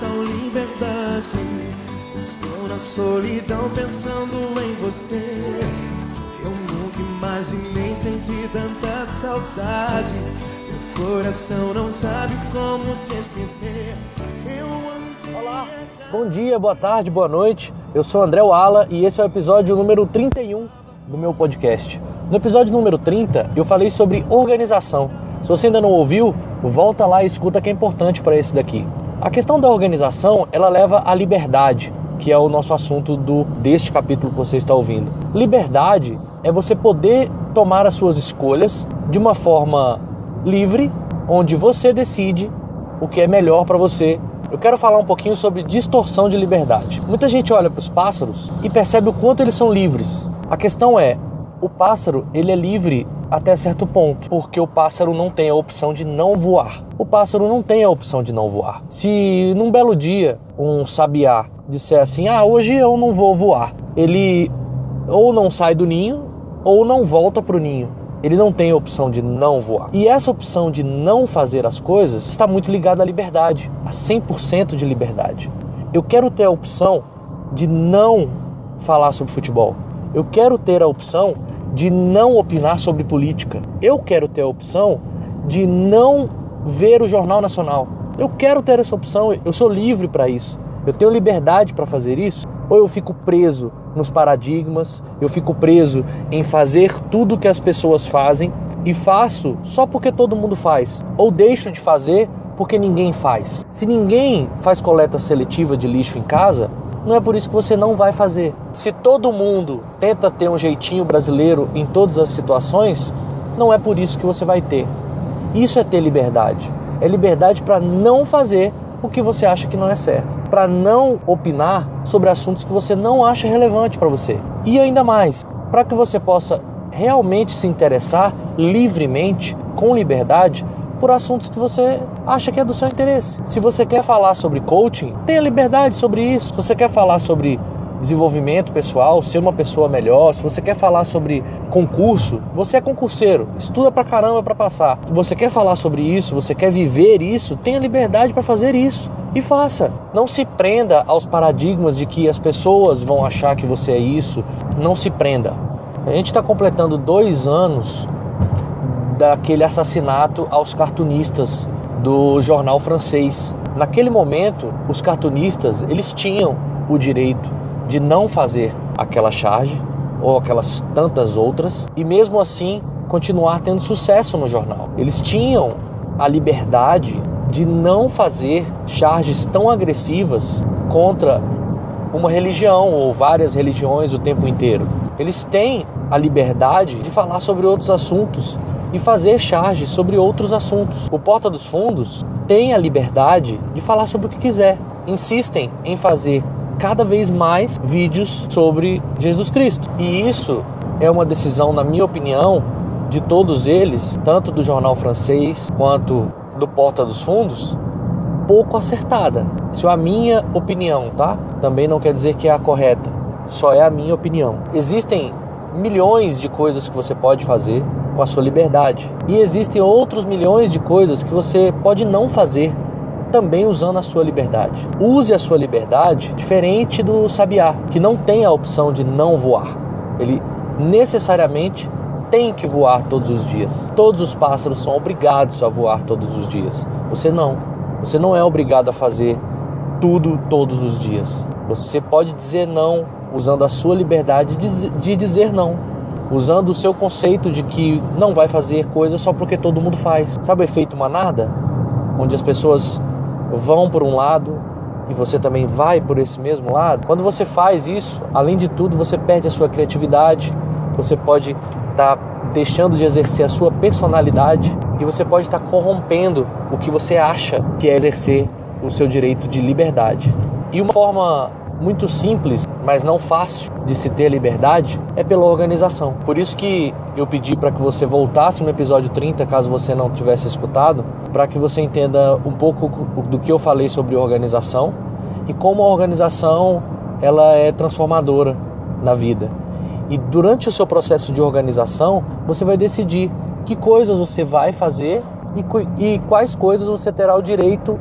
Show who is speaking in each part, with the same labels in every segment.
Speaker 1: tal liberdade? Se estou na solidão pensando em você. Eu nunca imaginei sentir tanta saudade. Meu coração não sabe como te esquecer. Eu
Speaker 2: Olá, bom dia, boa tarde, boa noite. Eu sou André Wala e esse é o episódio número 31 do meu podcast. No episódio número 30, eu falei sobre organização. Se você ainda não ouviu, volta lá e escuta que é importante para esse daqui. A questão da organização, ela leva à liberdade, que é o nosso assunto do deste capítulo que você está ouvindo. Liberdade é você poder tomar as suas escolhas de uma forma livre, onde você decide o que é melhor para você. Eu quero falar um pouquinho sobre distorção de liberdade. Muita gente olha para os pássaros e percebe o quanto eles são livres. A questão é, o pássaro ele é livre até certo ponto, porque o pássaro não tem a opção de não voar. O pássaro não tem a opção de não voar. Se num belo dia um sabiá disser assim: "Ah, hoje eu não vou voar", ele ou não sai do ninho ou não volta para o ninho. Ele não tem a opção de não voar. E essa opção de não fazer as coisas está muito ligada à liberdade, a 100% de liberdade. Eu quero ter a opção de não falar sobre futebol. Eu quero ter a opção de não opinar sobre política. Eu quero ter a opção de não ver o Jornal Nacional. Eu quero ter essa opção, eu sou livre para isso. Eu tenho liberdade para fazer isso. Ou eu fico preso nos paradigmas, eu fico preso em fazer tudo que as pessoas fazem e faço só porque todo mundo faz, ou deixo de fazer porque ninguém faz. Se ninguém faz coleta seletiva de lixo em casa, não é por isso que você não vai fazer. Se todo mundo tenta ter um jeitinho brasileiro em todas as situações, não é por isso que você vai ter. Isso é ter liberdade. É liberdade para não fazer o que você acha que não é certo, para não opinar sobre assuntos que você não acha relevante para você. E ainda mais, para que você possa realmente se interessar livremente, com liberdade, por assuntos que você acha que é do seu interesse. Se você quer falar sobre coaching, tenha liberdade sobre isso. Se você quer falar sobre desenvolvimento pessoal, ser uma pessoa melhor, se você quer falar sobre concurso, você é concurseiro, estuda pra caramba para passar. Se você quer falar sobre isso, você quer viver isso, tenha liberdade para fazer isso e faça. Não se prenda aos paradigmas de que as pessoas vão achar que você é isso. Não se prenda. A gente está completando dois anos daquele assassinato aos cartunistas do jornal francês. Naquele momento, os cartunistas eles tinham o direito de não fazer aquela charge ou aquelas tantas outras e mesmo assim continuar tendo sucesso no jornal. Eles tinham a liberdade de não fazer charges tão agressivas contra uma religião ou várias religiões o tempo inteiro. Eles têm a liberdade de falar sobre outros assuntos e fazer charges sobre outros assuntos. O Porta dos Fundos tem a liberdade de falar sobre o que quiser. Insistem em fazer cada vez mais vídeos sobre Jesus Cristo. E isso é uma decisão, na minha opinião, de todos eles, tanto do jornal francês quanto do Porta dos Fundos, pouco acertada. Isso é a minha opinião, tá? Também não quer dizer que é a correta, só é a minha opinião. Existem milhões de coisas que você pode fazer com a sua liberdade. E existem outros milhões de coisas que você pode não fazer também usando a sua liberdade. Use a sua liberdade diferente do sabiá, que não tem a opção de não voar. Ele necessariamente tem que voar todos os dias. Todos os pássaros são obrigados a voar todos os dias. Você não. Você não é obrigado a fazer tudo todos os dias. Você pode dizer não usando a sua liberdade de dizer não. Usando o seu conceito de que não vai fazer coisa só porque todo mundo faz. Sabe o efeito manada? Onde as pessoas vão por um lado e você também vai por esse mesmo lado. Quando você faz isso, além de tudo, você perde a sua criatividade, você pode estar tá deixando de exercer a sua personalidade e você pode estar tá corrompendo o que você acha que é exercer o seu direito de liberdade. E uma forma muito simples, mas não fácil de se ter liberdade é pela organização. Por isso que eu pedi para que você voltasse no episódio 30, caso você não tivesse escutado, para que você entenda um pouco do que eu falei sobre organização e como a organização ela é transformadora na vida. E durante o seu processo de organização, você vai decidir que coisas você vai fazer e, e quais coisas você terá o direito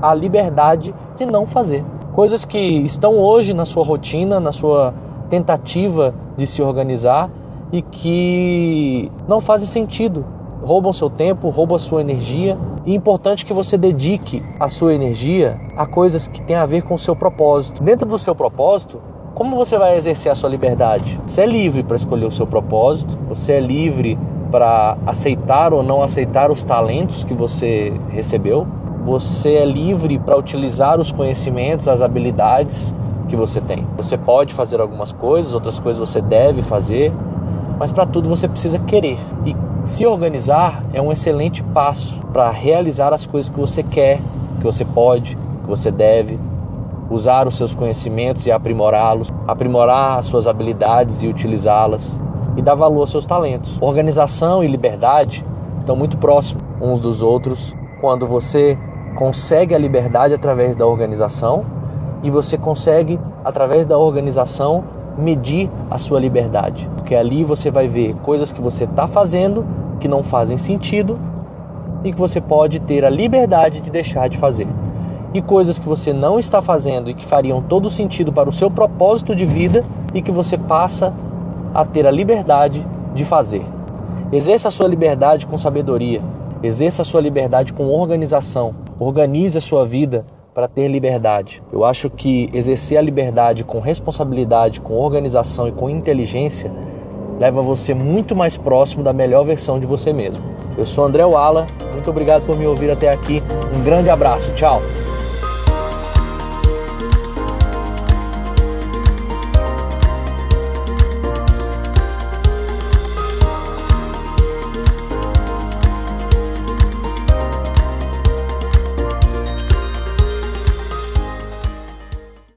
Speaker 2: a liberdade de não fazer. Coisas que estão hoje na sua rotina, na sua tentativa de se organizar e que não fazem sentido. Roubam seu tempo, roubam a sua energia. E é importante que você dedique a sua energia a coisas que têm a ver com o seu propósito. Dentro do seu propósito, como você vai exercer a sua liberdade? Você é livre para escolher o seu propósito, você é livre para aceitar ou não aceitar os talentos que você recebeu, você é livre para utilizar os conhecimentos, as habilidades que você tem. Você pode fazer algumas coisas, outras coisas você deve fazer, mas para tudo você precisa querer. E se organizar é um excelente passo para realizar as coisas que você quer, que você pode, que você deve, usar os seus conhecimentos e aprimorá-los, aprimorar as suas habilidades e utilizá-las e dar valor aos seus talentos. Organização e liberdade estão muito próximos uns dos outros quando você consegue a liberdade através da organização e você consegue através da organização medir a sua liberdade, porque ali você vai ver coisas que você está fazendo que não fazem sentido e que você pode ter a liberdade de deixar de fazer. E coisas que você não está fazendo e que fariam todo sentido para o seu propósito de vida e que você passa a ter a liberdade de fazer. Exerça a sua liberdade com sabedoria, exerça a sua liberdade com organização, organize a sua vida para ter liberdade. Eu acho que exercer a liberdade com responsabilidade, com organização e com inteligência leva você muito mais próximo da melhor versão de você mesmo. Eu sou André Wala, muito obrigado por me ouvir até aqui. Um grande abraço, tchau.